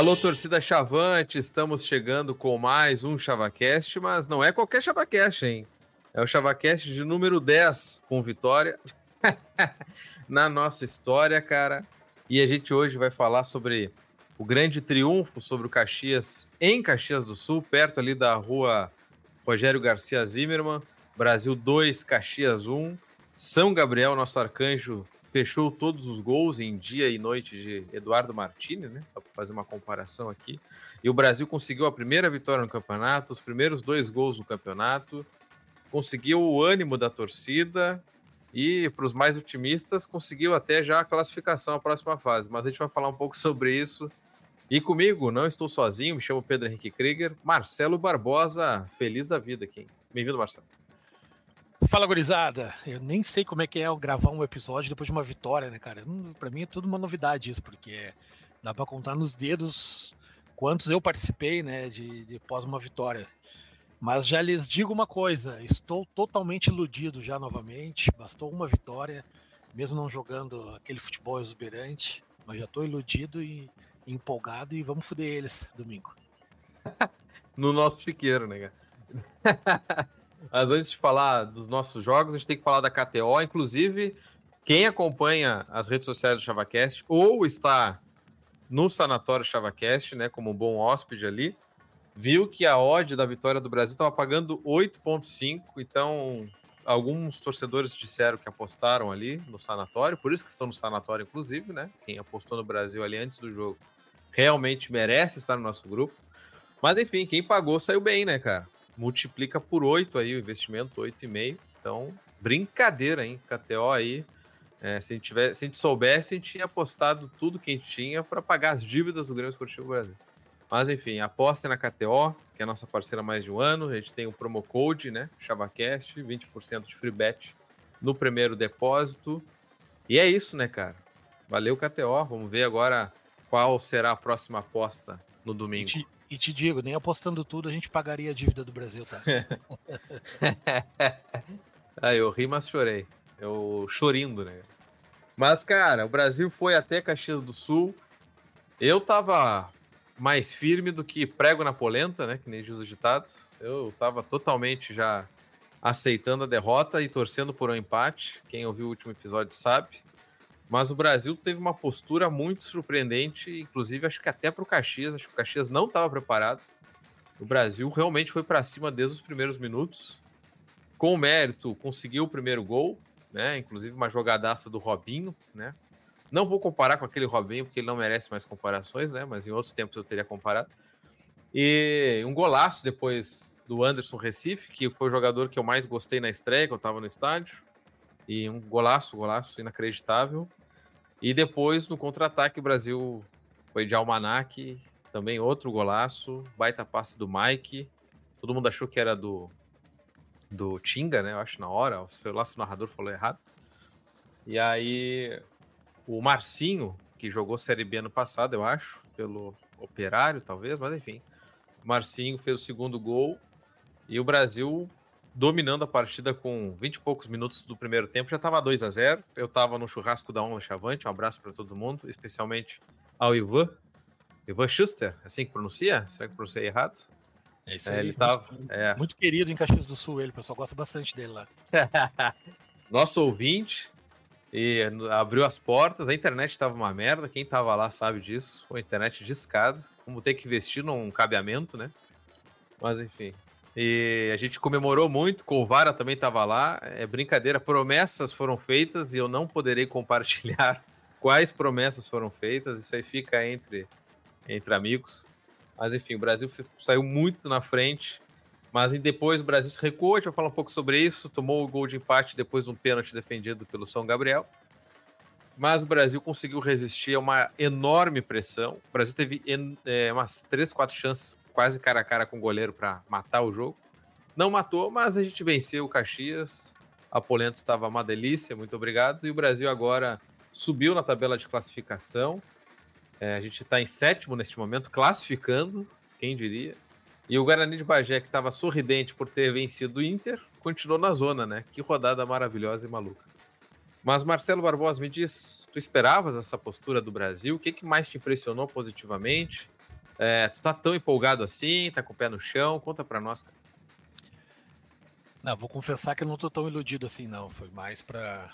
Alô, torcida Chavante, estamos chegando com mais um ChavaCast, mas não é qualquer ChavaCast, hein? É o ChavaCast de número 10, com vitória na nossa história, cara. E a gente hoje vai falar sobre o grande triunfo sobre o Caxias em Caxias do Sul, perto ali da rua Rogério Garcia Zimmermann. Brasil 2, Caxias 1. São Gabriel, nosso arcanjo, fechou todos os gols em dia e noite de Eduardo Martini, né? Para fazer uma comparação aqui. E o Brasil conseguiu a primeira vitória no campeonato, os primeiros dois gols no campeonato, conseguiu o ânimo da torcida e, para os mais otimistas, conseguiu até já a classificação à próxima fase. Mas a gente vai falar um pouco sobre isso. E comigo, não estou sozinho, me chamo Pedro Henrique Krieger, Marcelo Barbosa, feliz da vida aqui. Bem-vindo, Marcelo. Fala, gurizada. Eu nem sei como é que é gravar um episódio depois de uma vitória, né, cara? Para mim é tudo uma novidade isso, porque dá para contar nos dedos quantos eu participei, né, de, de pós uma vitória. Mas já lhes digo uma coisa: estou totalmente iludido já novamente. Bastou uma vitória, mesmo não jogando aquele futebol exuberante, mas já estou iludido e empolgado e vamos foder eles domingo. no nosso chiqueiro, né, cara? Mas antes de falar dos nossos jogos, a gente tem que falar da KTO. Inclusive, quem acompanha as redes sociais do ChavaCast ou está no sanatório ChavaCast, né, como um bom hóspede ali, viu que a odd da vitória do Brasil estava pagando 8,5. Então, alguns torcedores disseram que apostaram ali no sanatório, por isso que estão no sanatório, inclusive, né? Quem apostou no Brasil ali antes do jogo realmente merece estar no nosso grupo. Mas enfim, quem pagou saiu bem, né, cara? Multiplica por 8 aí o investimento, 8,5. Então, brincadeira, hein? KTO aí. É, se, a gente tivesse, se a gente soubesse, a gente tinha apostado tudo que a gente tinha para pagar as dívidas do Grêmio Esportivo Brasil. Mas enfim, apostem na KTO, que é a nossa parceira há mais de um ano. A gente tem o um promo code, né? ChavaCast, 20% de free bet no primeiro depósito. E é isso, né, cara? Valeu, KTO. Vamos ver agora qual será a próxima aposta no domingo. E te, digo, nem apostando tudo a gente pagaria a dívida do Brasil, tá? ah, eu ri, mas chorei. Eu chorindo, né? Mas, cara, o Brasil foi até Caxias do Sul. Eu tava mais firme do que prego na polenta, né? Que nem diz o ditado. Eu tava totalmente já aceitando a derrota e torcendo por um empate. Quem ouviu o último episódio sabe. Mas o Brasil teve uma postura muito surpreendente, inclusive acho que até para o Caxias. Acho que o Caxias não estava preparado. O Brasil realmente foi para cima desde os primeiros minutos. Com mérito, conseguiu o primeiro gol, né? Inclusive uma jogadaça do Robinho, né? Não vou comparar com aquele Robinho, porque ele não merece mais comparações, né? Mas em outros tempos eu teria comparado. E um golaço depois do Anderson Recife, que foi o jogador que eu mais gostei na estreia, que eu estava no estádio. E um golaço, golaço inacreditável. E depois, no contra-ataque, o Brasil foi de Almanac, também outro golaço, baita passe do Mike. Todo mundo achou que era do do Tinga, né? Eu acho na hora, o seu laço narrador falou errado. E aí o Marcinho, que jogou Série B ano passado, eu acho, pelo Operário, talvez, mas enfim. Marcinho fez o segundo gol e o Brasil dominando a partida com 20 e poucos minutos do primeiro tempo, já estava 2 a 0 Eu estava no churrasco da Honra Chavante, um abraço para todo mundo, especialmente ao Ivan. Ivan Schuster, assim que pronuncia? Será que pronunciei errado? É isso é, aí. Ele tava, muito, é. muito querido em Caxias do Sul, ele, o pessoal gosta bastante dele lá. Nosso ouvinte, e abriu as portas, a internet estava uma merda, quem estava lá sabe disso, a internet discada, como ter que investir num cabeamento, né? Mas enfim. E a gente comemorou muito, Colvara também estava lá. É brincadeira, promessas foram feitas e eu não poderei compartilhar quais promessas foram feitas, isso aí fica entre, entre amigos. Mas enfim, o Brasil saiu muito na frente, mas depois o Brasil se recuou, a gente vai falar um pouco sobre isso, tomou o gol de empate depois de um pênalti defendido pelo São Gabriel. Mas o Brasil conseguiu resistir a uma enorme pressão. O Brasil teve é, umas três, quatro chances quase cara a cara com o goleiro para matar o jogo. Não matou, mas a gente venceu o Caxias. A Polenta estava uma delícia, muito obrigado. E o Brasil agora subiu na tabela de classificação. É, a gente está em sétimo neste momento, classificando, quem diria. E o Guarani de Bagé, que estava sorridente por ter vencido o Inter, continuou na zona, né? Que rodada maravilhosa e maluca. Mas Marcelo Barbosa, me diz, tu esperavas essa postura do Brasil? O que, que mais te impressionou positivamente? É, tu tá tão empolgado assim, tá com o pé no chão? Conta para nós. Não, vou confessar que eu não tô tão iludido assim, não. Foi mais para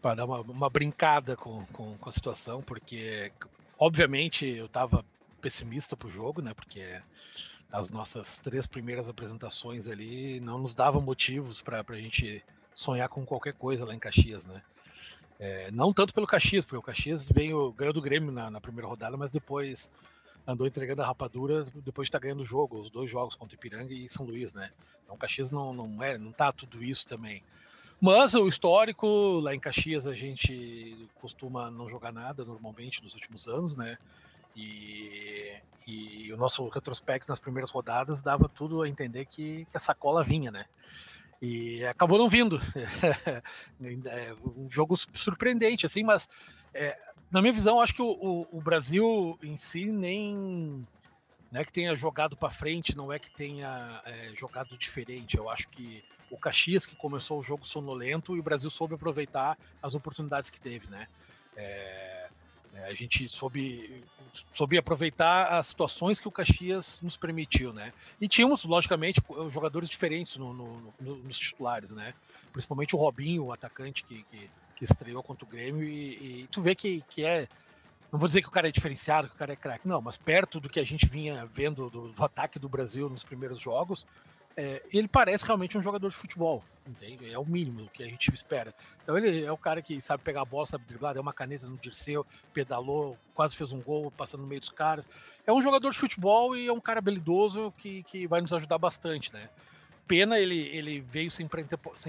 para dar uma, uma brincada com, com, com, a situação, porque obviamente eu estava pessimista pro jogo, né? Porque as nossas três primeiras apresentações ali não nos davam motivos para a gente sonhar com qualquer coisa lá em Caxias, né? É, não tanto pelo Caxias, porque o Caxias veio, ganhou do Grêmio na, na primeira rodada, mas depois andou entregando a rapadura depois de estar tá ganhando o jogo, os dois jogos contra Ipiranga e São Luís, né? Então o Caxias não, não é, não tá tudo isso também. Mas o histórico, lá em Caxias a gente costuma não jogar nada normalmente nos últimos anos, né? E, e o nosso retrospecto nas primeiras rodadas dava tudo a entender que, que a sacola vinha, né? E acabou não vindo. é um jogo surpreendente, assim, mas é, na minha visão, acho que o, o, o, Brasil em si nem não é que tenha jogado para frente, não é que tenha é, jogado diferente. Eu acho que o Caxias que começou o jogo sonolento e o Brasil soube aproveitar as oportunidades que teve, né? É, é, a gente soube, soube aproveitar as situações que o Caxias nos permitiu, né? E tínhamos, logicamente, jogadores diferentes no, no, no, nos titulares, né? Principalmente o Robinho, o atacante que, que, que estreou contra o Grêmio, e, e, tu vê que, que é. Não vou dizer que o cara é diferenciado, que o cara é craque, não, mas perto do que a gente vinha vendo do, do ataque do Brasil nos primeiros jogos, é, ele parece realmente um jogador de futebol, entende? É o mínimo que a gente espera. Então ele é o cara que sabe pegar a bola, sabe driblar, deu uma caneta no Dirceu, pedalou, quase fez um gol, passando no meio dos caras. É um jogador de futebol e é um cara habilidoso que, que vai nos ajudar bastante, né? Pena ele, ele veio sem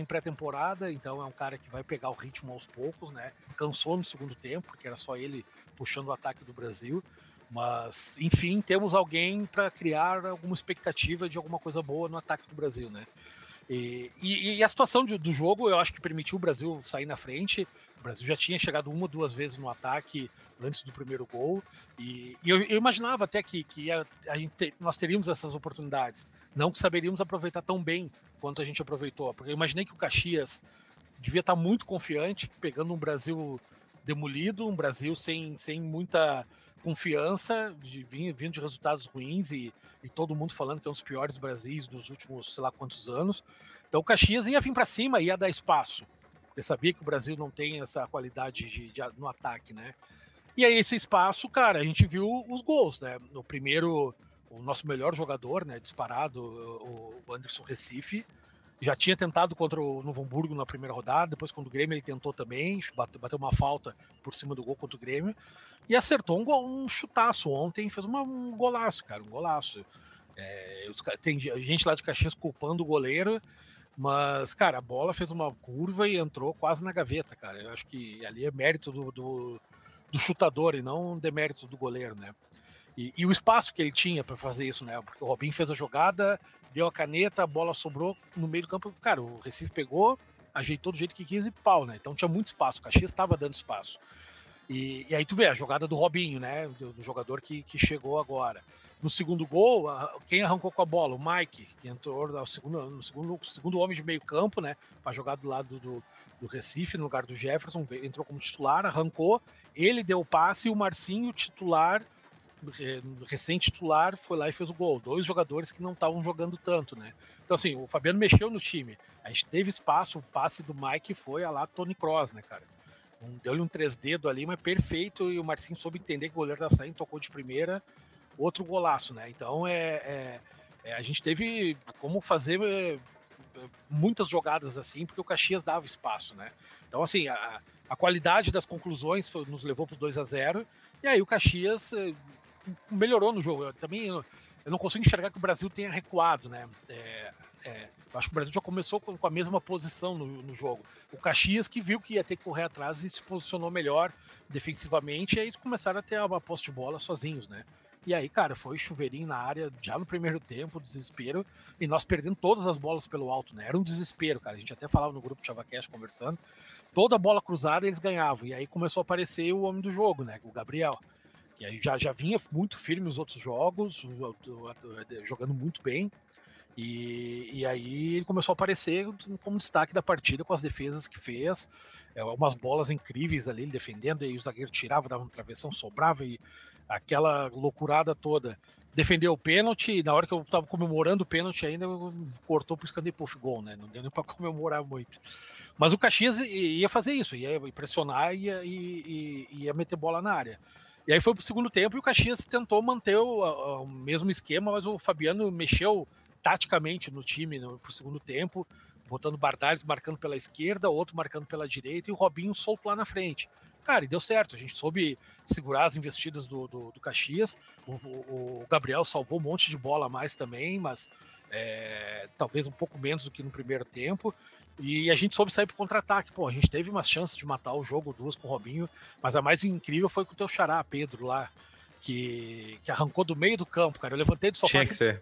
pré-temporada, então é um cara que vai pegar o ritmo aos poucos, né? Cansou no segundo tempo, porque era só ele puxando o ataque do Brasil. Mas, enfim, temos alguém para criar alguma expectativa de alguma coisa boa no ataque do Brasil, né? E, e, e a situação de, do jogo, eu acho que permitiu o Brasil sair na frente. O Brasil já tinha chegado uma ou duas vezes no ataque antes do primeiro gol. E, e eu, eu, imaginava até que, que a, a gente, nós teríamos essas oportunidades. Não que saberíamos aproveitar tão bem quanto a gente aproveitou. Porque eu imaginei que o Caxias devia estar muito confiante, pegando um Brasil demolido, um Brasil sem, sem muita confiança de vindo de resultados ruins e, e, todo mundo falando que é um dos piores Brasis dos últimos sei lá quantos anos. Então o Caxias ia vir para cima, ia dar espaço. Porque sabia que o Brasil não tem essa qualidade de, de, no ataque, né? E aí esse espaço, cara, a gente viu os gols, né? No primeiro, o nosso melhor jogador, né, disparado, o Anderson Recife, já tinha tentado contra o Novo Hamburgo na primeira rodada, depois contra o Grêmio ele tentou também, bateu uma falta por cima do gol contra o Grêmio, e acertou um, gol, um chutaço ontem, fez uma, um golaço, cara, um golaço. É, tem gente lá de Caxias culpando o goleiro, mas, cara, a bola fez uma curva e entrou quase na gaveta, cara. Eu acho que ali é mérito do, do, do chutador e não demérito do goleiro, né? E, e, o espaço que ele tinha para fazer isso, né? Porque o Robin fez a jogada, deu a caneta, a bola sobrou no meio do campo. Cara, o Recife pegou, ajeitou do jeito que quis e pau, né? Então tinha muito espaço. O Caxias estava dando espaço. E, e, aí tu vê a jogada do Robinho, né? Do, do, jogador que, que chegou agora. No segundo gol, quem arrancou com a bola? O Mike, que entrou no segundo, no segundo, segundo homem de meio campo, né? Para jogar do lado do, do Recife, no lugar do Jefferson, entrou como titular, arrancou, ele deu o passe e o Marcinho, titular, recente titular foi lá e fez o gol. Dois jogadores que não estavam jogando tanto, né? Então, assim, o Fabiano mexeu no time. A gente teve espaço, o passe do Mike foi a lá Tony Cross, né, cara? Um, Deu-lhe um três dedos ali, mas perfeito. E o Marcinho soube entender que o goleiro tá saindo, tocou de primeira, outro golaço, né? Então, é, é, é a gente teve como fazer é, muitas jogadas assim, porque o Caxias dava espaço, né? Então, assim, a, a qualidade das conclusões foi, nos levou para 2 a 0 e aí o Caxias é, melhorou no jogo. Eu também eu, não consigo enxergar que o Brasil tenha recuado, né? É, é, eu acho que o Brasil já começou com, a mesma posição no, no, jogo. O Caxias que viu que ia ter que correr atrás e se posicionou melhor defensivamente, e aí começaram a ter a posse de bola sozinhos, né? E aí, cara, foi chuveirinho na área já no primeiro tempo, desespero, e nós perdendo todas as bolas pelo alto, né? Era um desespero, cara. A gente até falava no grupo ChavaCast conversando. Toda bola cruzada eles ganhavam. E aí começou a aparecer o homem do jogo, né? O Gabriel. Que aí já, já vinha muito firme nos outros jogos, jogando muito bem. E, e aí ele começou a aparecer como destaque da partida com as defesas que fez, é, umas bolas incríveis ali, ele defendendo, e o zagueiro tirava, dava uma travessão, sobrava, e aquela loucurada toda. Defendeu o pênalti, na hora que eu tava comemorando o pênalti ainda, cortou pro escanteio puff gol, né? Não deu nem para comemorar muito. Mas o Caxias ia fazer isso, ia pressionar e ia, ia, ia meter bola na área. E aí foi pro segundo tempo e o Caxias tentou manter o, o mesmo esquema, mas o Fabiano mexeu taticamente no time no, pro segundo tempo, botando Bardares marcando pela esquerda, outro marcando pela direita e o Robinho solto lá na frente. Cara, e deu certo. A gente soube segurar as investidas do, do, do Caxias. O, o, o, Gabriel salvou um monte de bola a mais também, mas é, talvez um pouco menos do que no primeiro tempo. E a gente soube sair pro contra-ataque. Pô, a gente teve umas chances de matar o jogo, duas com o Robinho, mas a mais incrível foi com o teu xará, Pedro, lá, que, que arrancou do meio do campo, cara. Eu levantei do sofá. Tinha que ser.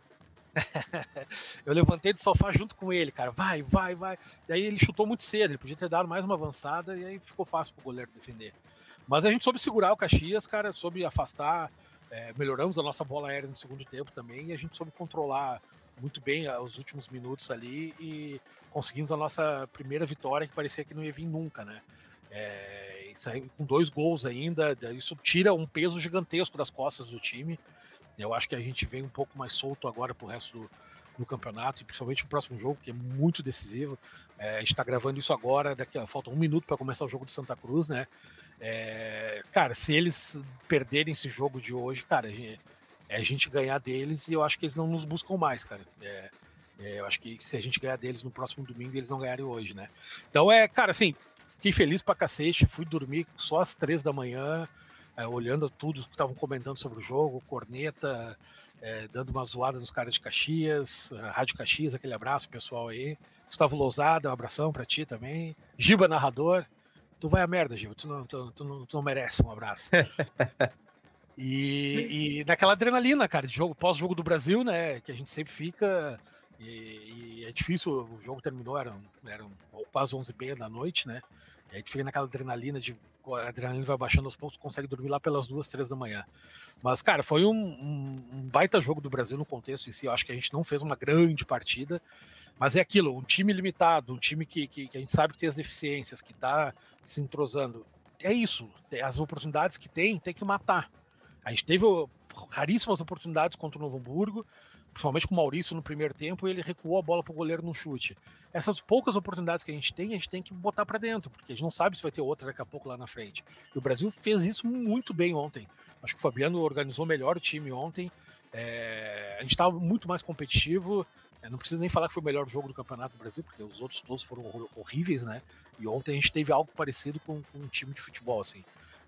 eu levantei do sofá junto com ele, cara. Vai, vai, vai. Daí ele chutou muito cedo, ele podia ter dado mais uma avançada e aí ficou fácil pro goleiro defender. Mas a gente soube segurar o Caxias, cara, soube afastar. É, melhoramos a nossa bola aérea no segundo tempo também e a gente soube controlar muito bem os últimos minutos ali e conseguimos a nossa primeira vitória que parecia que não ia vir nunca, né? É, com dois gols ainda, isso tira um peso gigantesco das costas do time. Eu acho que a gente vem um pouco mais solto agora pro resto do, do campeonato, e principalmente o próximo jogo, que é muito decisivo. É, a gente está gravando isso agora, daqui a, falta um minuto para começar o jogo de Santa Cruz, né? É, cara, se eles perderem esse jogo de hoje, cara, é a gente ganhar deles e eu acho que eles não nos buscam mais, cara. É, é, eu acho que se a gente ganhar deles no próximo domingo, eles não ganharem hoje, né? Então é, cara, assim, fiquei feliz pra cacete, fui dormir só às três da manhã é, olhando tudo que estavam comentando sobre o jogo, corneta, é, dando uma zoada nos caras de Caxias, Rádio Caxias, aquele abraço pessoal aí. Gustavo Lousada, um abração para ti também. Giba Narrador, tu vai a merda, Giba, tu não, tu, tu não, tu não merece um abraço. e, e naquela adrenalina, cara, de jogo, pós-jogo do Brasil, né, que a gente sempre fica. E, e é difícil, o jogo terminou, eram, eram quase 11 h da noite, né? E a gente fica naquela adrenalina de a adrenalina vai baixando aos poucos, consegue dormir lá pelas duas, três da manhã. Mas, cara, foi um, um, um, baita jogo do Brasil no contexto em si. Eu acho que a gente não fez uma grande partida, mas é aquilo: um time limitado, um time que, que, que a gente sabe que tem as deficiências, que está se entrosando. É isso. As oportunidades que tem, tem que matar. A gente teve raríssimas oportunidades contra o Novo Hamburgo principalmente com o Maurício no primeiro tempo, ele recuou a bola para o goleiro no chute. Essas poucas oportunidades que a gente tem, a gente tem que botar para dentro, porque a gente não sabe se vai ter outra daqui a pouco lá na frente. E o Brasil fez isso muito bem ontem. Acho que o Fabiano organizou melhor o time ontem. É, a gente estava muito mais competitivo. É, não precisa nem falar que foi o melhor jogo do Campeonato do Brasil, porque os outros todos foram horríveis, né? E ontem a gente teve algo parecido com, com um time de futebol, assim.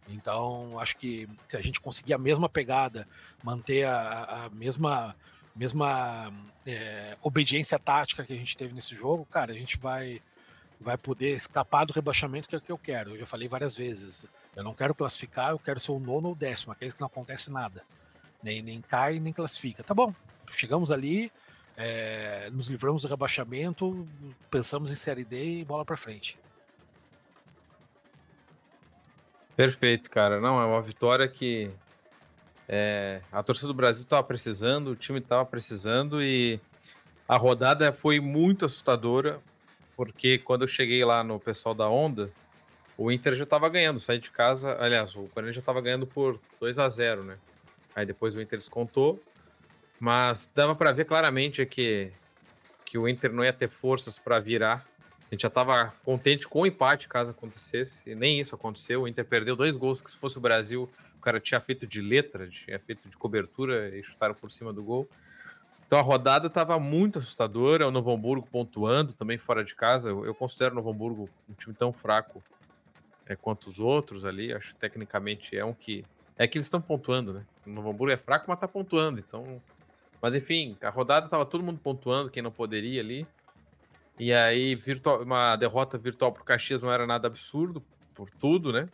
Então, acho que se a gente conseguir a mesma pegada, manter a, a mesma mesma é, obediência tática que a gente teve nesse jogo, cara, a gente vai vai poder escapar do rebaixamento que é o que eu quero. Eu já falei várias vezes. Eu não quero classificar, eu quero ser o nono ou décimo, aqueles que não acontece nada. Nem, nem cai, nem classifica. Tá bom, chegamos ali, é, nos livramos do rebaixamento, pensamos em Série D e bola para frente. Perfeito, cara. Não, é uma vitória que é, a torcida do Brasil estava precisando, o time estava precisando e a rodada foi muito assustadora, porque quando eu cheguei lá no pessoal da Onda, o Inter já estava ganhando, saí de casa, aliás, o Corinthians já estava ganhando por 2 a 0 né? Aí depois o Inter descontou, mas dava para ver claramente que, que o Inter não ia ter forças para virar. A gente já estava contente com o empate caso acontecesse, e nem isso aconteceu. O Inter perdeu dois gols que se fosse o Brasil o cara tinha feito de letra, tinha feito de cobertura e chutaram por cima do gol. Então a rodada estava muito assustadora. O Novo Hamburgo pontuando também fora de casa. Eu, considero o Novo Hamburgo um time tão fraco é, quanto os outros ali. Acho que tecnicamente é um que. É que eles estão pontuando, né? O Novo Hamburgo é fraco, mas está pontuando. Então. Mas enfim, a rodada estava todo mundo pontuando, quem não poderia ali. E aí, virtual, uma derrota virtual para o Caxias não era nada absurdo, por tudo, né?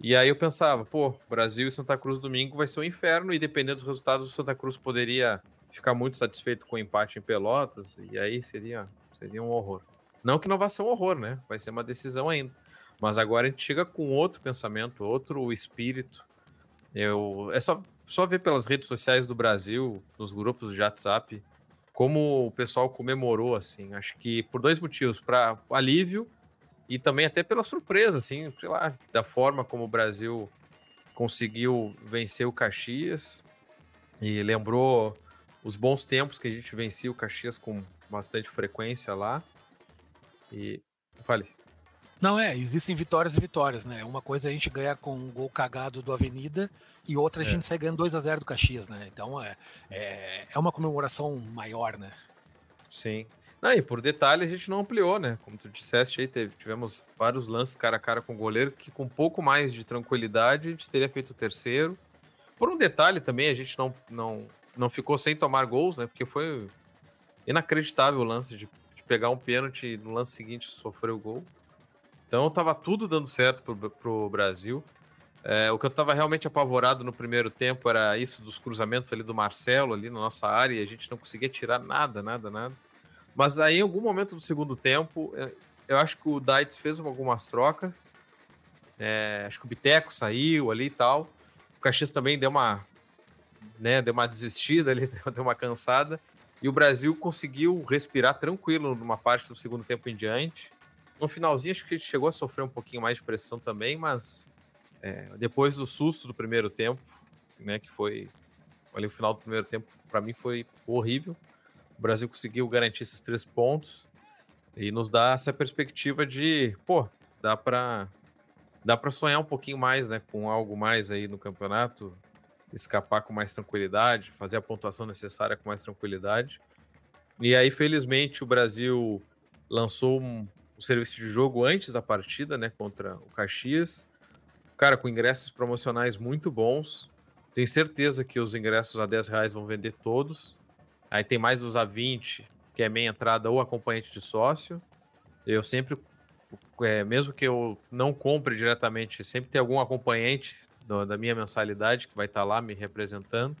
E aí eu pensava, pô, Brasil e Santa Cruz domingo vai ser um inferno, e dependendo dos resultados, o Santa Cruz poderia ficar muito satisfeito com o empate em Pelotas, e aí seria, seria um horror. Não que não vá ser um horror, né? Vai ser uma decisão ainda. Mas agora a gente chega com outro pensamento, outro espírito. Eu, é só, só ver pelas redes sociais do Brasil, nos grupos de WhatsApp, como o pessoal comemorou, assim. Acho que por dois motivos. Para alívio e também até pela surpresa, assim, sei lá, da forma como o Brasil conseguiu vencer o Caxias e lembrou os bons tempos que a gente vencia o Caxias com bastante frequência lá. E falei. Não, é, existem vitórias e vitórias, né? Uma coisa é a gente ganhar com um gol cagado do Avenida e outra a é. gente sai ganhando 2 a 0 do Caxias, né? Então é, é, é uma comemoração maior, né? Sim. Não, e por detalhe a gente não ampliou, né? Como tu disseste aí, teve, tivemos vários lances cara a cara com o goleiro que com um pouco mais de tranquilidade a gente teria feito o terceiro. Por um detalhe também, a gente não, não, não ficou sem tomar gols, né? Porque foi inacreditável o lance de, de pegar um pênalti no lance seguinte sofrer o gol. Então tava tudo dando certo pro, pro Brasil. É, o que eu tava realmente apavorado no primeiro tempo era isso dos cruzamentos ali do Marcelo, ali na nossa área, e a gente não conseguia tirar nada, nada, nada. Mas aí, em algum momento do segundo tempo, é, eu acho que o Daitz fez algumas trocas. É, acho que o Biteco saiu ali e tal. O Caxias também deu uma, né, deu uma desistida ali, deu uma cansada. E o Brasil conseguiu respirar tranquilo numa parte do segundo tempo em diante. No finalzinho, acho que a gente chegou a sofrer um pouquinho mais de pressão também, mas é, depois do susto do primeiro tempo, né, que foi ali o final do primeiro tempo, para mim foi horrível. O Brasil conseguiu garantir esses três pontos e nos dá essa perspectiva de, pô, dá para dá para sonhar um pouquinho mais, né, com algo mais aí no campeonato, escapar com mais tranquilidade, fazer a pontuação necessária com mais tranquilidade. E aí, felizmente, o Brasil lançou um, o serviço de jogo antes da partida, né, contra o Caxias. Cara, com ingressos promocionais muito bons. Tenho certeza que os ingressos a 10 reais vão vender todos. Aí tem mais os a 20, que é meia entrada ou acompanhante de sócio. Eu sempre, é, mesmo que eu não compre diretamente, sempre tem algum acompanhante do, da minha mensalidade que vai estar tá lá me representando.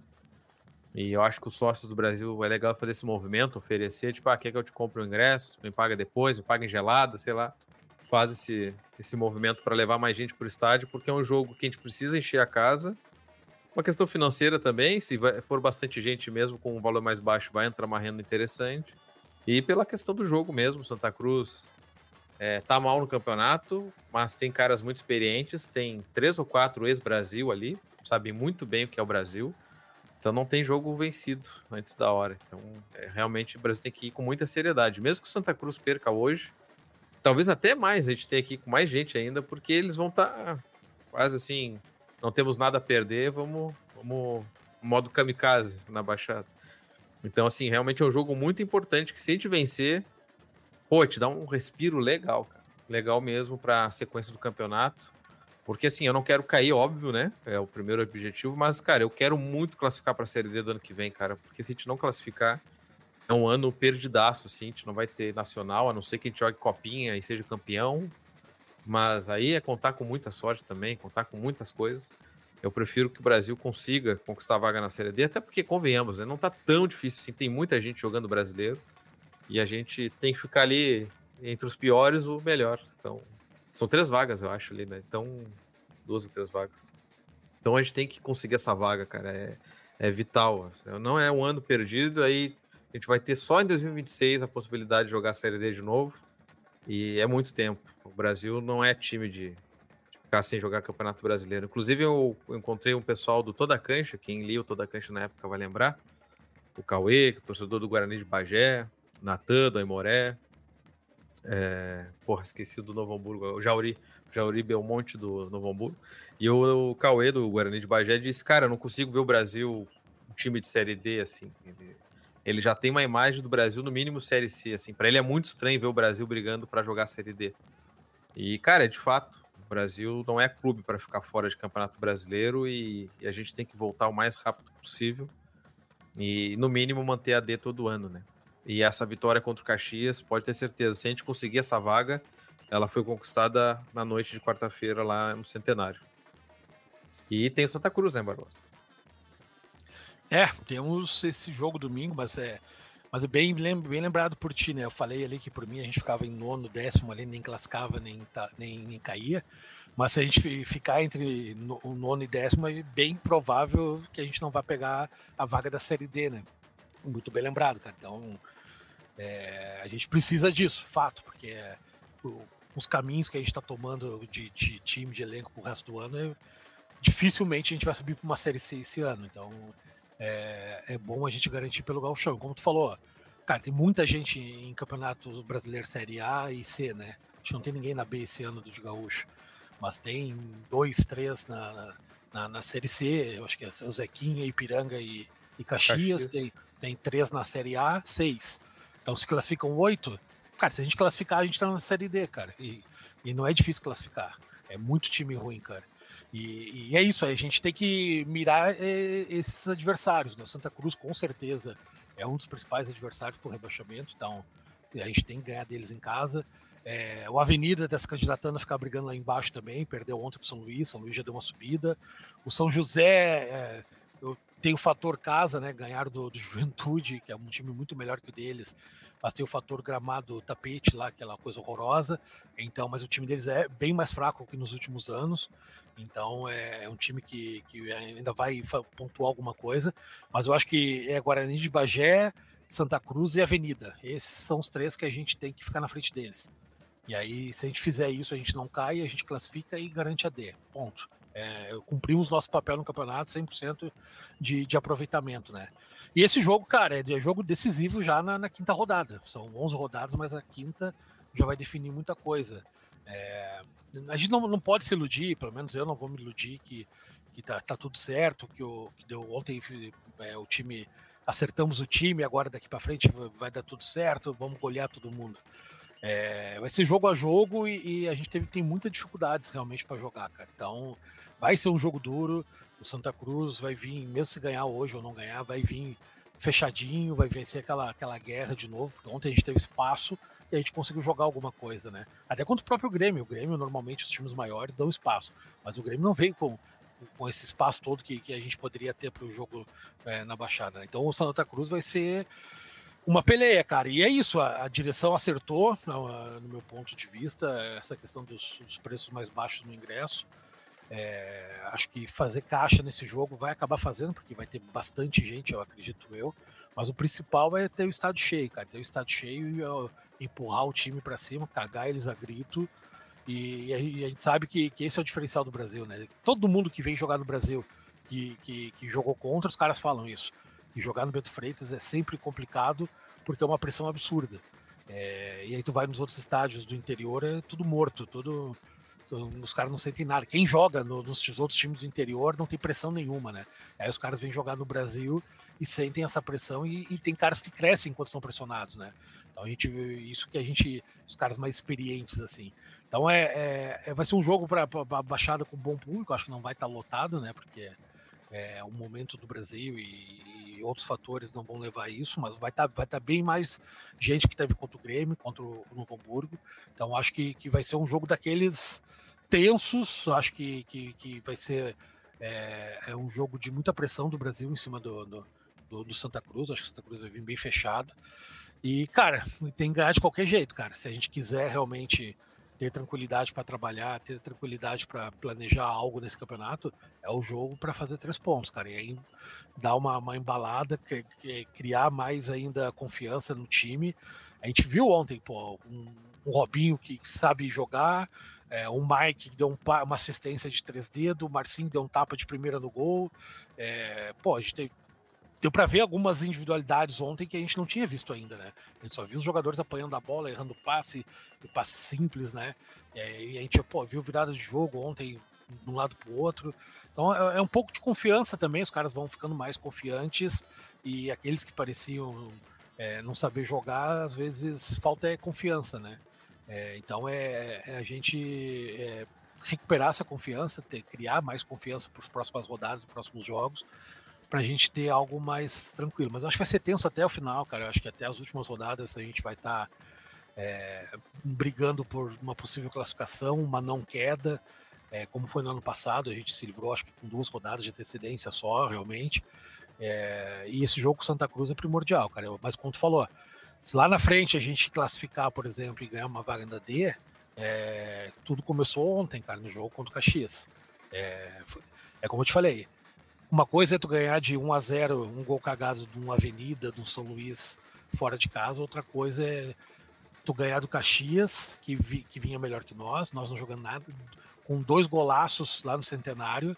E eu acho que os sócios do Brasil é legal fazer esse movimento, oferecer, tipo, ah, quer que eu te compre o ingresso, me paga depois, me paga em gelada, sei lá. Faz esse, esse movimento para levar mais gente para o estádio, porque é um jogo que a gente precisa encher a casa. Uma questão financeira também, se for bastante gente mesmo com um valor mais baixo, vai entrar uma renda interessante. E pela questão do jogo mesmo, Santa Cruz é, tá mal no campeonato, mas tem caras muito experientes, tem três ou quatro ex-Brasil ali, sabem muito bem o que é o Brasil. Então não tem jogo vencido antes da hora. Então, é, realmente o Brasil tem que ir com muita seriedade. Mesmo que o Santa Cruz perca hoje, talvez até mais, a gente que ir com mais gente ainda, porque eles vão estar tá quase assim, não temos nada a perder, vamos, vamos modo kamikaze na baixada. Então, assim, realmente é um jogo muito importante que se a gente vencer, pô, te dá um respiro legal, cara. Legal mesmo para a sequência do campeonato. Porque assim, eu não quero cair, óbvio, né? É o primeiro objetivo, mas, cara, eu quero muito classificar para a Série D do ano que vem, cara. Porque se a gente não classificar, é um ano perdidaço, assim. A gente não vai ter nacional, a não ser que a gente jogue copinha e seja campeão. Mas aí é contar com muita sorte também, contar com muitas coisas. Eu prefiro que o Brasil consiga conquistar a vaga na Série D, até porque, convenhamos, né? Não tá tão difícil assim. Tem muita gente jogando brasileiro. E a gente tem que ficar ali entre os piores, o melhor. Então, são três vagas, eu acho, ali, né? Então, duas ou três vagas. Então a gente tem que conseguir essa vaga, cara. É, é vital. Assim. Não é um ano perdido, aí a gente vai ter só em 2026 a possibilidade de jogar a Série D de novo. E é muito tempo. O Brasil não é time de, de ficar sem jogar Campeonato Brasileiro. Inclusive, eu, encontrei um pessoal do Toda Cancha, quem lia o Toda Cancha na época vai lembrar. O Cauê, torcedor do Guarani de Bagé, Natan, do Aimoré, é, porra, esqueci do Novo Hamburgo. O Jauri. Jauri Belmonte do Novo Hamburgo. E o, o Cauê do Guarani de Bagé disse: Cara, não consigo ver o Brasil um time de Série D assim. Ele, ele já tem uma imagem do Brasil, no mínimo Série C. Assim. Para ele é muito estranho ver o Brasil brigando para jogar Série D. E, cara, de fato. O Brasil não é clube para ficar fora de Campeonato Brasileiro e, e a gente tem que voltar o mais rápido possível e, no mínimo, manter a D todo ano, né? E essa vitória contra o Caxias, pode ter certeza, se a gente conseguir essa vaga, ela foi conquistada na noite de quarta-feira lá no Centenário. E tem o Santa Cruz, né, Barbosa? É, temos esse jogo domingo, mas é Mas é bem, bem lembrado por ti, né? Eu falei ali que por mim a gente ficava em nono, décimo ali, nem classificava, nem, nem, nem caía. Mas se a gente ficar entre o nono e décimo, é bem provável que a gente não vai pegar a vaga da Série D, né? Muito bem lembrado, cara. Então, é, a gente precisa disso, fato, porque é, o, os caminhos que a gente está tomando de, de, time, de elenco pro resto do ano, é, dificilmente a gente vai subir para uma Série C esse ano. Então, é, é bom a gente garantir pelo galchão. Como tu falou, cara, tem muita gente em campeonato brasileiro Série A e C, né? A gente não tem ninguém na B esse ano do de gaúcho mas tem dois, três na, na, na Série C, eu acho que é o Zequinha, Ipiranga e, e Caxias, Caxias. Tem, tem três na Série A, seis. Então se classificam oito, cara, se a gente classificar, a gente tá na Série D, cara, e, e não é difícil classificar, é muito time ruim, cara. E, e é isso, a gente tem que mirar é, esses adversários. Né? Santa Cruz, com certeza, é um dos principais adversários o rebaixamento, então a gente tem que ganhar deles em casa. É, o Avenida está se candidatando a ficar brigando lá embaixo também, perdeu ontem para o São Luís, São Luís já deu uma subida. O São José, tenho o fator casa, né? Ganhar do, do, Juventude, que é um time muito melhor que o deles, mas tem o fator gramado tapete lá, aquela coisa horrorosa. Então, mas o time deles é bem mais fraco que nos últimos anos. Então é, é um time que, que ainda vai pontuar alguma coisa. Mas eu acho que é Guarani de Bagé, Santa Cruz e Avenida. Esses são os três que a gente tem que ficar na frente deles. E aí, se a gente fizer isso, a gente não cai, a gente classifica e garante a D. Ponto. É, cumprimos nosso papel no campeonato 100% de, de aproveitamento, né? E esse jogo, cara, é, é jogo decisivo já na, na, quinta rodada. São 11 rodadas, mas a quinta já vai definir muita coisa. É, a gente não, não pode se iludir, pelo menos eu não vou me iludir que, que tá, tá tudo certo, que, o, que deu ontem é, o time acertamos o time, agora daqui para frente vai dar tudo certo, vamos golear todo mundo. É, vai ser jogo a jogo e, e, a gente teve, tem muitas dificuldades realmente para jogar, cara. Então vai ser um jogo duro. O Santa Cruz vai vir, mesmo se ganhar hoje ou não ganhar, vai vir fechadinho, vai vencer aquela, aquela guerra de novo. Porque ontem a gente teve espaço e a gente conseguiu jogar alguma coisa, né? Até contra o próprio Grêmio. O Grêmio, normalmente, os times maiores dão espaço, mas o Grêmio não veio com, com esse espaço todo que, que a gente poderia ter para o jogo é, na Baixada. Então o Santa Cruz vai ser uma peleia, cara. E é isso, a, a direção acertou, no, no, meu ponto de vista, essa questão dos, dos preços mais baixos no ingresso. É, acho que fazer caixa nesse jogo vai acabar fazendo, porque vai ter bastante gente, eu acredito eu. Mas o principal é ter o estádio cheio, cara. Ter o estádio cheio e empurrar o time para cima, cagar eles a grito. E, e, a, gente sabe que, que, esse é o diferencial do Brasil, né? Todo mundo que vem jogar no Brasil, que, que, que jogou contra, os caras falam isso. E jogar no Bento Freitas é sempre complicado porque é uma pressão absurda. É, e aí tu vai nos outros estádios do interior, é tudo morto, tudo. Os caras não sentem nada. Quem joga no, nos outros times do interior não tem pressão nenhuma, né? Aí os caras vêm jogar no Brasil e sentem essa pressão e, e tem caras que crescem enquanto são pressionados, né? Então a gente vê isso que a gente, os caras mais experientes assim. Então é, é, é vai ser um jogo para baixada com bom público. Acho que não vai estar tá lotado, né? Porque é o momento do Brasil e, e, outros fatores não vão levar a isso, mas vai estar tá, vai tá bem mais gente que teve contra o Grêmio, contra o Novo Hamburgo. Então acho que, que vai ser um jogo daqueles tensos, acho que, que, que vai ser é, é, um jogo de muita pressão do Brasil em cima do, do, do, do Santa Cruz, acho que o Santa Cruz vai vir bem fechado. E, cara, tem que ganhar de qualquer jeito, cara. Se a gente quiser realmente ter tranquilidade para trabalhar, ter tranquilidade para planejar algo nesse campeonato, é o jogo para fazer três pontos, cara. E aí dar uma, uma embalada, criar mais ainda confiança no time. A gente viu ontem, pô, um, um Robinho que, que sabe jogar, é, um Mike que deu um, uma assistência de três dedos, o Marcinho deu um tapa de primeira no gol. É, pô, a gente teve deu para ver algumas individualidades ontem que a gente não tinha visto ainda, né? A gente só viu os jogadores apanhando a bola, errando passe, passe simples, né? E a gente pô, viu virada de jogo ontem de um lado para o outro. Então é, é, um pouco de confiança também, os caras vão ficando mais confiantes e aqueles que pareciam é, não saber jogar, às vezes falta é confiança, né? É, então é, é, a gente é, recuperar essa confiança, ter, criar mais confiança para as próximas rodadas, os próximos jogos pra gente ter algo mais tranquilo. Mas acho que vai ser tenso até o final, cara. Eu acho que até as últimas rodadas a gente vai estar tá, é, brigando por uma possível classificação, uma não queda, é, como foi no ano passado. A gente se livrou, acho que com duas rodadas de antecedência só, realmente. É, e esse jogo com Santa Cruz é primordial, cara. Mas como tu falou, se lá na frente a gente classificar, por exemplo, e ganhar uma vaga da D, tudo começou ontem, cara, no jogo contra o Caxias. É, é como eu te falei. Uma coisa é tu ganhar de 1 a 0 um gol cagado de uma avenida, de um São Luís fora de casa, outra coisa é tu ganhar do Caxias, que, vi, que vinha melhor que nós, nós não jogando nada, com dois golaços lá no Centenário.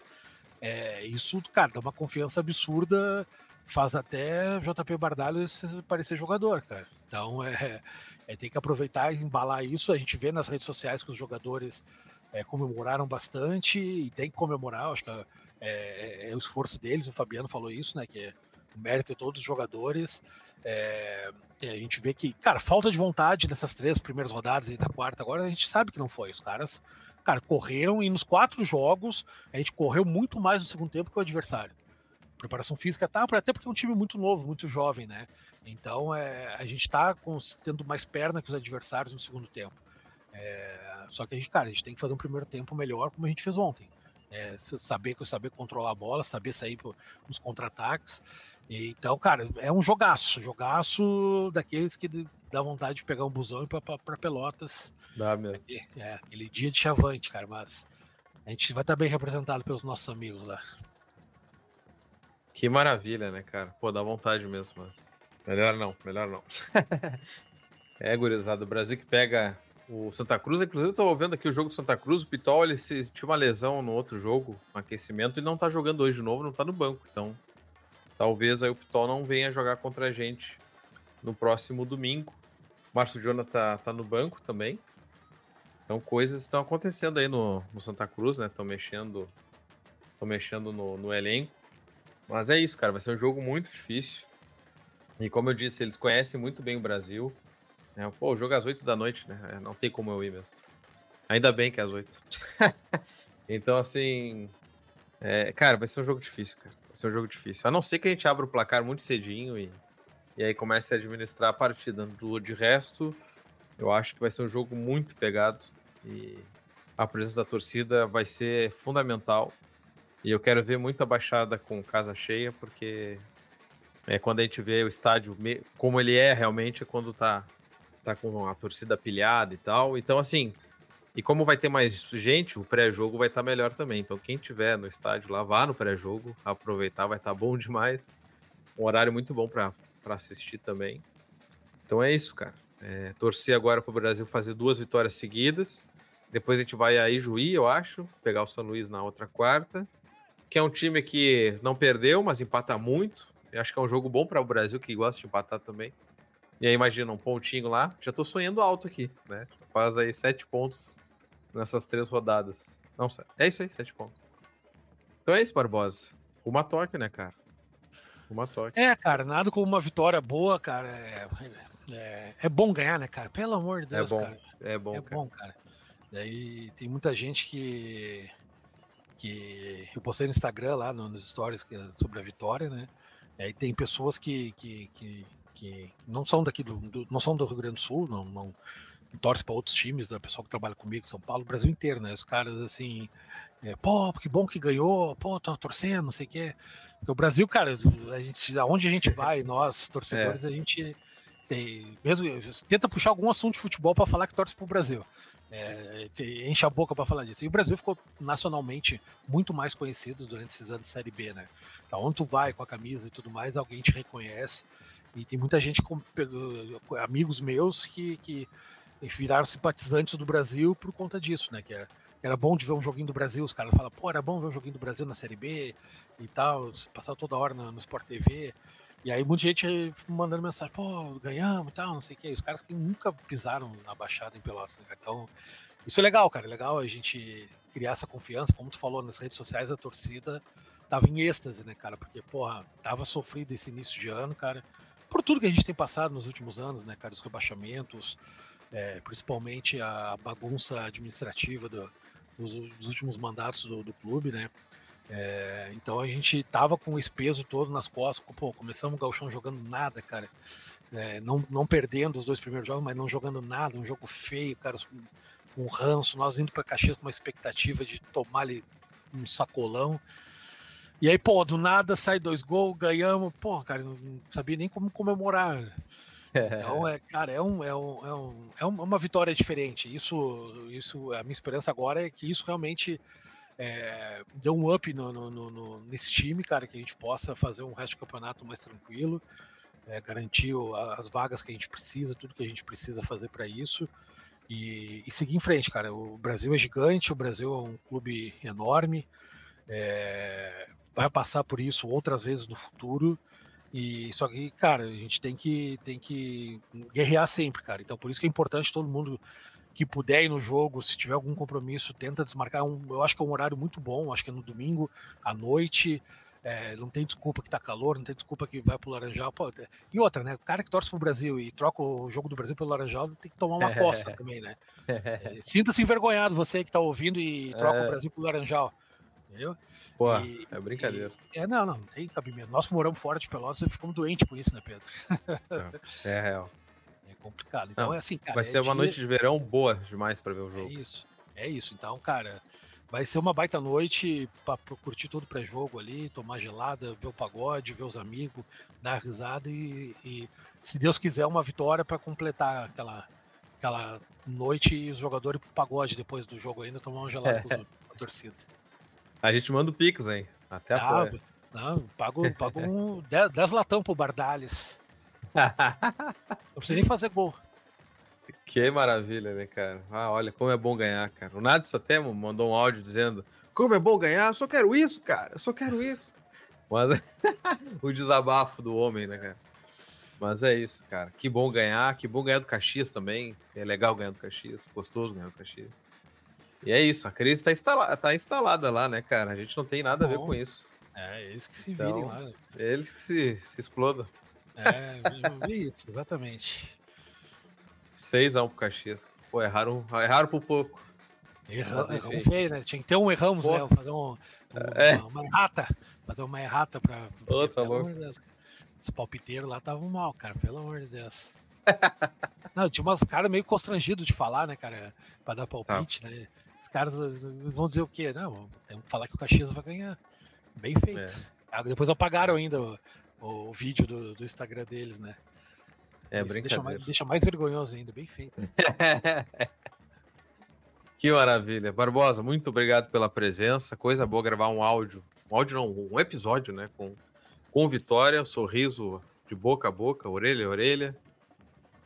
É, isso, cara, dá uma confiança absurda, faz até JP Bardalho parecer jogador, cara. Então é, é tem que aproveitar e embalar isso. A gente vê nas redes sociais que os jogadores é, comemoraram bastante e tem que comemorar, acho que é, é, é, o esforço deles, o Fabiano falou isso, né? Que é o mérito de todos os jogadores. É, a gente vê que, cara, falta de vontade nessas três primeiras rodadas e da quarta, agora a gente sabe que não foi. Os caras, cara, correram e nos quatro jogos a gente correu muito mais no segundo tempo que o adversário. Preparação física tá, até porque é um time muito novo, muito jovem, né? Então é, a gente tá tendo mais perna que os adversários no segundo tempo. É, só que a gente, cara, a gente tem que fazer um primeiro tempo melhor, como a gente fez ontem. É, saber, saber controlar a bola, saber sair nos contra-ataques. Então, cara, é um jogaço, jogaço daqueles que dá vontade de pegar um busão e ir para Pelotas. Dá mesmo. É, aquele dia de chavante, cara, mas a gente vai estar bem representado pelos nossos amigos lá. Que maravilha, né, cara? Pô, dá vontade mesmo, mas. Melhor não, melhor não. é, gurizada, o Brasil que pega o Santa Cruz, inclusive, eu tô vendo aqui o jogo do Santa Cruz. O Pitol ele se, tinha uma lesão no outro jogo, um aquecimento, e não tá jogando hoje de novo, não tá no banco. Então, talvez aí o Pitol não venha jogar contra a gente no próximo domingo. O Márcio Jonathan tá, tá no banco também. Então, coisas estão acontecendo aí no, no Santa Cruz, né? Estão mexendo, estão mexendo no, no elenco. Mas é isso, cara. Vai ser um jogo muito difícil. E como eu disse, eles conhecem muito bem o Brasil. É, pô, o jogo é às 8 da noite, né? É, não tem como eu ir mesmo. Ainda bem que é às 8. então, assim. É, cara, vai ser um jogo difícil, cara. Vai ser um jogo difícil. A não ser que a gente abra o placar muito cedinho e, e aí comece a administrar a partida. Do, de resto, eu acho que vai ser um jogo muito pegado. E a presença da torcida vai ser fundamental. E eu quero ver muita baixada com casa cheia, porque é quando a gente vê o estádio como ele é realmente, é quando tá tá com a torcida pilhada e tal. Então, assim, e como vai ter mais gente, o pré-jogo vai estar tá melhor também. Então, quem tiver no estádio lá, vá no pré-jogo, aproveitar, vai estar tá bom demais. Um horário muito bom para assistir também. Então é isso, cara. É, torcer agora para o Brasil fazer duas vitórias seguidas. Depois a gente vai aí Juí, eu acho, pegar o São Luís na outra quarta. Que é um time que não perdeu, mas empata muito. Eu acho que é um jogo bom para o Brasil, que gosta de empatar também. E aí, imagina, um pontinho lá. Já tô sonhando alto aqui, né? Faz aí sete pontos nessas três rodadas. Não, é isso aí, sete pontos. Então é isso, Barbosa. Uma toque, né, cara? Uma toque. É, cara, nada como uma vitória boa, cara. É, é, é bom ganhar, né, cara? Pelo amor de Deus, é bom, cara. É bom, é cara. bom, cara. Daí tem muita gente que. que eu postei no Instagram lá nos stories sobre a vitória, né? E aí tem pessoas que, que, que que não são daqui do, do, não são do Rio Grande do Sul, não, não torce para outros times, da né, pessoa que trabalha comigo, São Paulo, Brasil inteiro, né? Os caras assim, é, pô, que bom que ganhou, pô, tô torcendo, não sei o quê. Porque o Brasil, cara, a gente, aonde a gente vai, nós, torcedores, é. a gente tem, mesmo tenta puxar algum assunto de futebol para falar que torce pro Brasil. É, enche a boca para falar disso. E o Brasil ficou nacionalmente muito mais conhecido durante esses anos de Série B, né? Então, onde tu vai com a camisa e tudo mais, alguém te reconhece. E tem muita gente, com, amigos meus, que, que viraram simpatizantes do Brasil por conta disso, né? Que era, era bom de ver um joguinho do Brasil, os caras falam, pô, era bom ver um joguinho do Brasil na Série B e tal, passar toda hora no, no Sport TV. E aí muita gente mandando mensagem, pô, ganhamos e tal, não sei o quê. Os caras que nunca pisaram na Baixada em Pelotas, né? Então, isso é legal, cara. É legal a gente criar essa confiança. Como tu falou, nas redes sociais a torcida tava em êxtase, né, cara? Porque, porra, tava sofrido esse início de ano, cara por tudo que a gente tem passado nos últimos anos, né, cara, os rebaixamentos, é, principalmente a bagunça administrativa do, dos, dos, últimos mandatos do, do clube, né? É, então a gente tava com esse peso todo nas costas, pô, começamos o Galchão jogando nada, cara. É, não, não perdendo os dois primeiros jogos, mas não jogando nada, um jogo feio, cara, um ranço, nós indo para Caxias com uma expectativa de tomar ali um sacolão. E aí, pô, do nada sai dois gols, ganhamos. Pô, cara, não sabia nem como comemorar. Então, é, cara, é, um, é, um, é, um, é uma vitória diferente. Isso, isso, a minha esperança agora é que isso realmente é, deu um up no, no, no, nesse time, cara, que a gente possa fazer um resto de campeonato mais tranquilo, é, garantir as vagas que a gente precisa, tudo que a gente precisa fazer para isso. E, e, seguir em frente, cara. O Brasil é gigante, o Brasil é um clube enorme. É, vai passar por isso outras vezes no futuro. E só que, cara, a gente tem que tem que guerrear sempre, cara. Então por isso que é importante todo mundo que puder ir no jogo, se tiver algum compromisso, tenta desmarcar. Um, eu acho que é um horário muito bom, acho que é no domingo à noite. É, não tem desculpa que tá calor, não tem desculpa que vai pro Laranjal. Pô, e outra, né? O cara que torce pro Brasil e troca o jogo do Brasil pelo Laranjal tem que tomar uma coça também, né? É, Sinta-se envergonhado você que tá ouvindo e troca é. o Brasil pelo Laranjal. Entendeu? Pô, e, é brincadeira. E, é, não, não, não tem cabimento. Nós que moramos fora de Pelotas, ficamos doentes com isso, né, Pedro? É, é real. É complicado. Então não, é assim, cara. Vai ser uma dia... noite de verão boa demais para ver o jogo. É isso. É isso. Então, cara, vai ser uma baita noite para curtir todo o pré-jogo ali, tomar gelada, ver o pagode, ver os amigos, dar risada e, e se Deus quiser, uma vitória para completar aquela, aquela noite e os jogadores pro pagode depois do jogo ainda tomar uma gelada com a torcida. A gente manda o Pix, hein? Até a ah, Não, pago, pago um 10 latão pro Bardales. Não precisa nem fazer gol. Que maravilha, né, cara? Ah, olha como é bom ganhar, cara. O Nadson até mandou um áudio dizendo: Como é bom ganhar, eu só quero isso, cara. Eu só quero isso. Mas o desabafo do homem, né, cara? Mas é isso, cara. Que bom ganhar, que bom ganhar do Caxias também. É legal ganhar do Caxias, gostoso ganhar do Caxias. E é isso, a crise está instalada, tá instalada lá, né, cara? A gente não tem nada a ver com isso. É, eles que se virem então, lá. Eles que se, se explodam. É, isso, exatamente. 6x1 pro Caxias. Pô, erraram, erraram por pouco. Erramos, erramos feio, né? Tinha que ter um erramos, Pô. né? Fazer um, um, é. uma, uma, errata. Fazer uma errata pra. Ô, tá louco. Os palpiteiros lá estavam mal, cara, pelo amor de Deus. Não, tinha umas caras meio constrangidos de falar, né, cara? Pra dar palpite, tá. né? Os caras vão dizer o quê? Não, tem que falar que o Caxias vai ganhar. Bem feito. É. Ah, depois apagaram ainda o, o vídeo do, do, Instagram deles, né? É, Isso brincadeira. Deixa mais, deixa mais vergonhoso ainda, bem feito. que maravilha. Barbosa, muito obrigado pela presença. Coisa boa gravar um áudio. Um áudio não, um episódio, né? Com, com Vitória, um sorriso de boca a boca, orelha a orelha.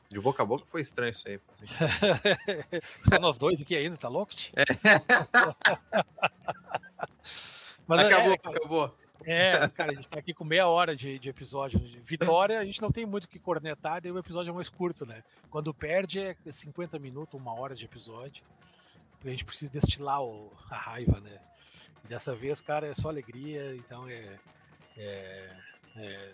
De boca a boca foi estranho isso aí. Assim. Só nós dois aqui ainda, tá louco? É. Mas acabou, é, acabou. É, cara, a gente tá aqui com meia hora de, de episódio. De vitória, a gente não tem muito o que cornetar, daí o episódio é mais curto, né? Quando perde é 50 minutos, uma hora de episódio. A gente precisa destilar o, a raiva, né? E dessa vez, cara, é só alegria, então é, é, é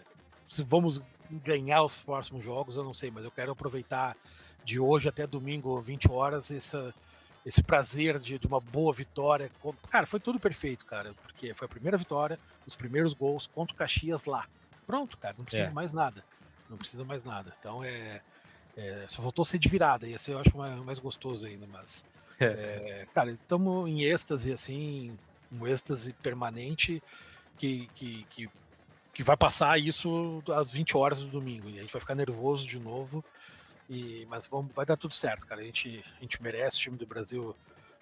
se vamos ganhar os próximos jogos, eu não sei, mas eu quero aproveitar de hoje até domingo, 20 horas, essa, esse prazer de, de, uma boa vitória. Cara, foi tudo perfeito, cara, porque foi a primeira vitória, os primeiros gols contra o Caxias lá. Pronto, cara, não precisa é. mais nada. Não precisa mais nada. Então é. é só voltou a ser de virada, ia ser, eu acho, mais, mais gostoso ainda, mas. É. é cara, estamos em êxtase, assim, um êxtase permanente que, que, que que vai passar isso às 20 horas do domingo. E a gente vai ficar nervoso de novo. E, mas vamos, vai dar tudo certo, cara. A gente, a gente merece, o time do Brasil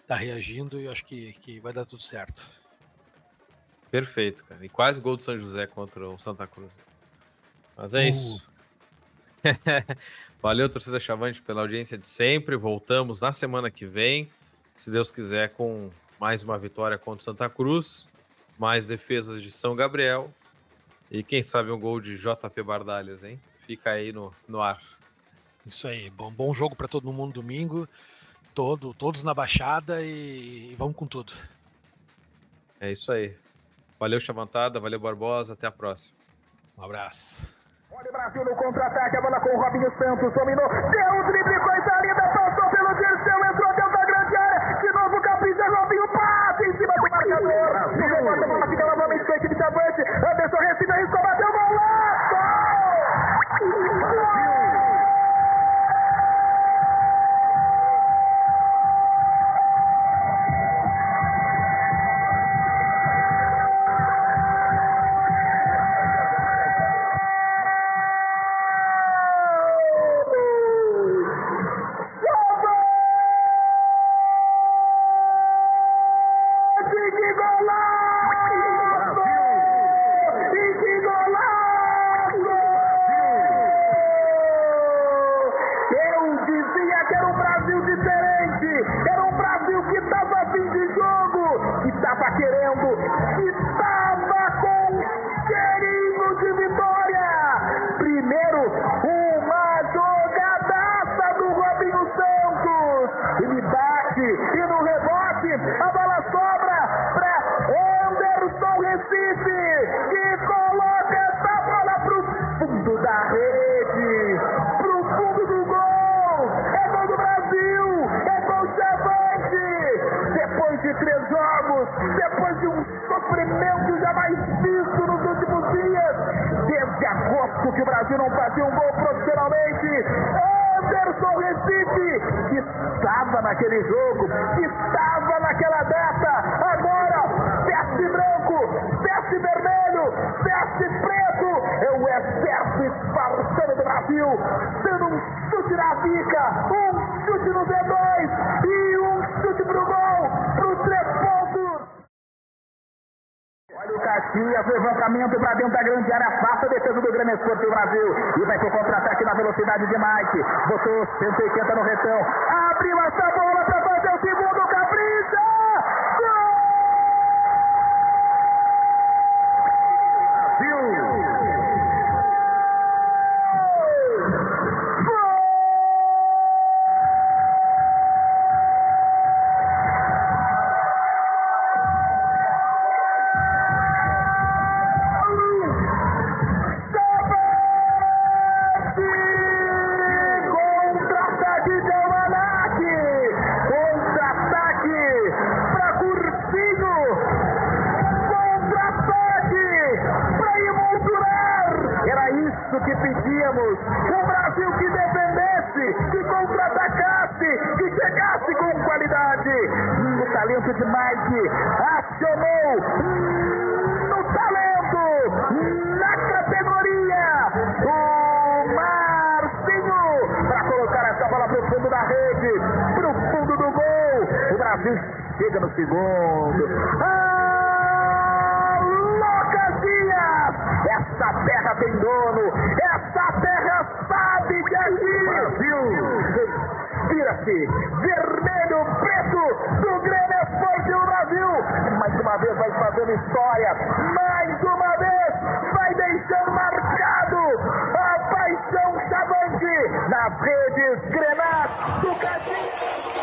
tá reagindo e acho que, que vai dar tudo certo. Perfeito, cara. E quase gol do São José contra o Santa Cruz. Mas é uh. isso. Valeu, torcida Chavante, pela audiência de sempre. Voltamos na semana que vem, se Deus quiser, com mais uma vitória contra o Santa Cruz, mais defesas de São Gabriel e quem sabe um gol de JP Bardalhas, hein? Fica aí no, no ar. Isso aí, bom, bom jogo para todo mundo domingo. Todo, todos na baixada e, e, vamos com tudo. É isso aí. Valeu, Chavantada, valeu, Barbosa, até a próxima. Um abraço. Olha o Brasil no contra-ataque, a bola com o Robinho Santos, dominou, deu o drible, coisa linda, passou pelo Dirceu, entrou dentro da grande área, de novo capricha, Robinho passa em cima do marcador. Brasil. a bola fica novamente com a equipe de avante, Recebe, arriscou, bateu, Dando um chute na bica, um chute no D2 e um chute pro gol, pro três pontos. Olha o Caxias, levantamento para dentro da grande área, afasta a defesa do Grêmio Esportivo Brasil e vai pro contra-ataque na velocidade de Mike. Botou 180 no retão, abriu essa bola para fazer o segundo, capricha! Chega no segundo. Ah, Essa terra tem dono! Essa terra sabe que é agir! Brasil! Vira-se, Vermelho, preto do Grêmio Esporte do Brasil! Mais uma vez vai fazendo história! Mais uma vez vai deixando marcado a paixão chavante nas redes Grenat do Cadinho!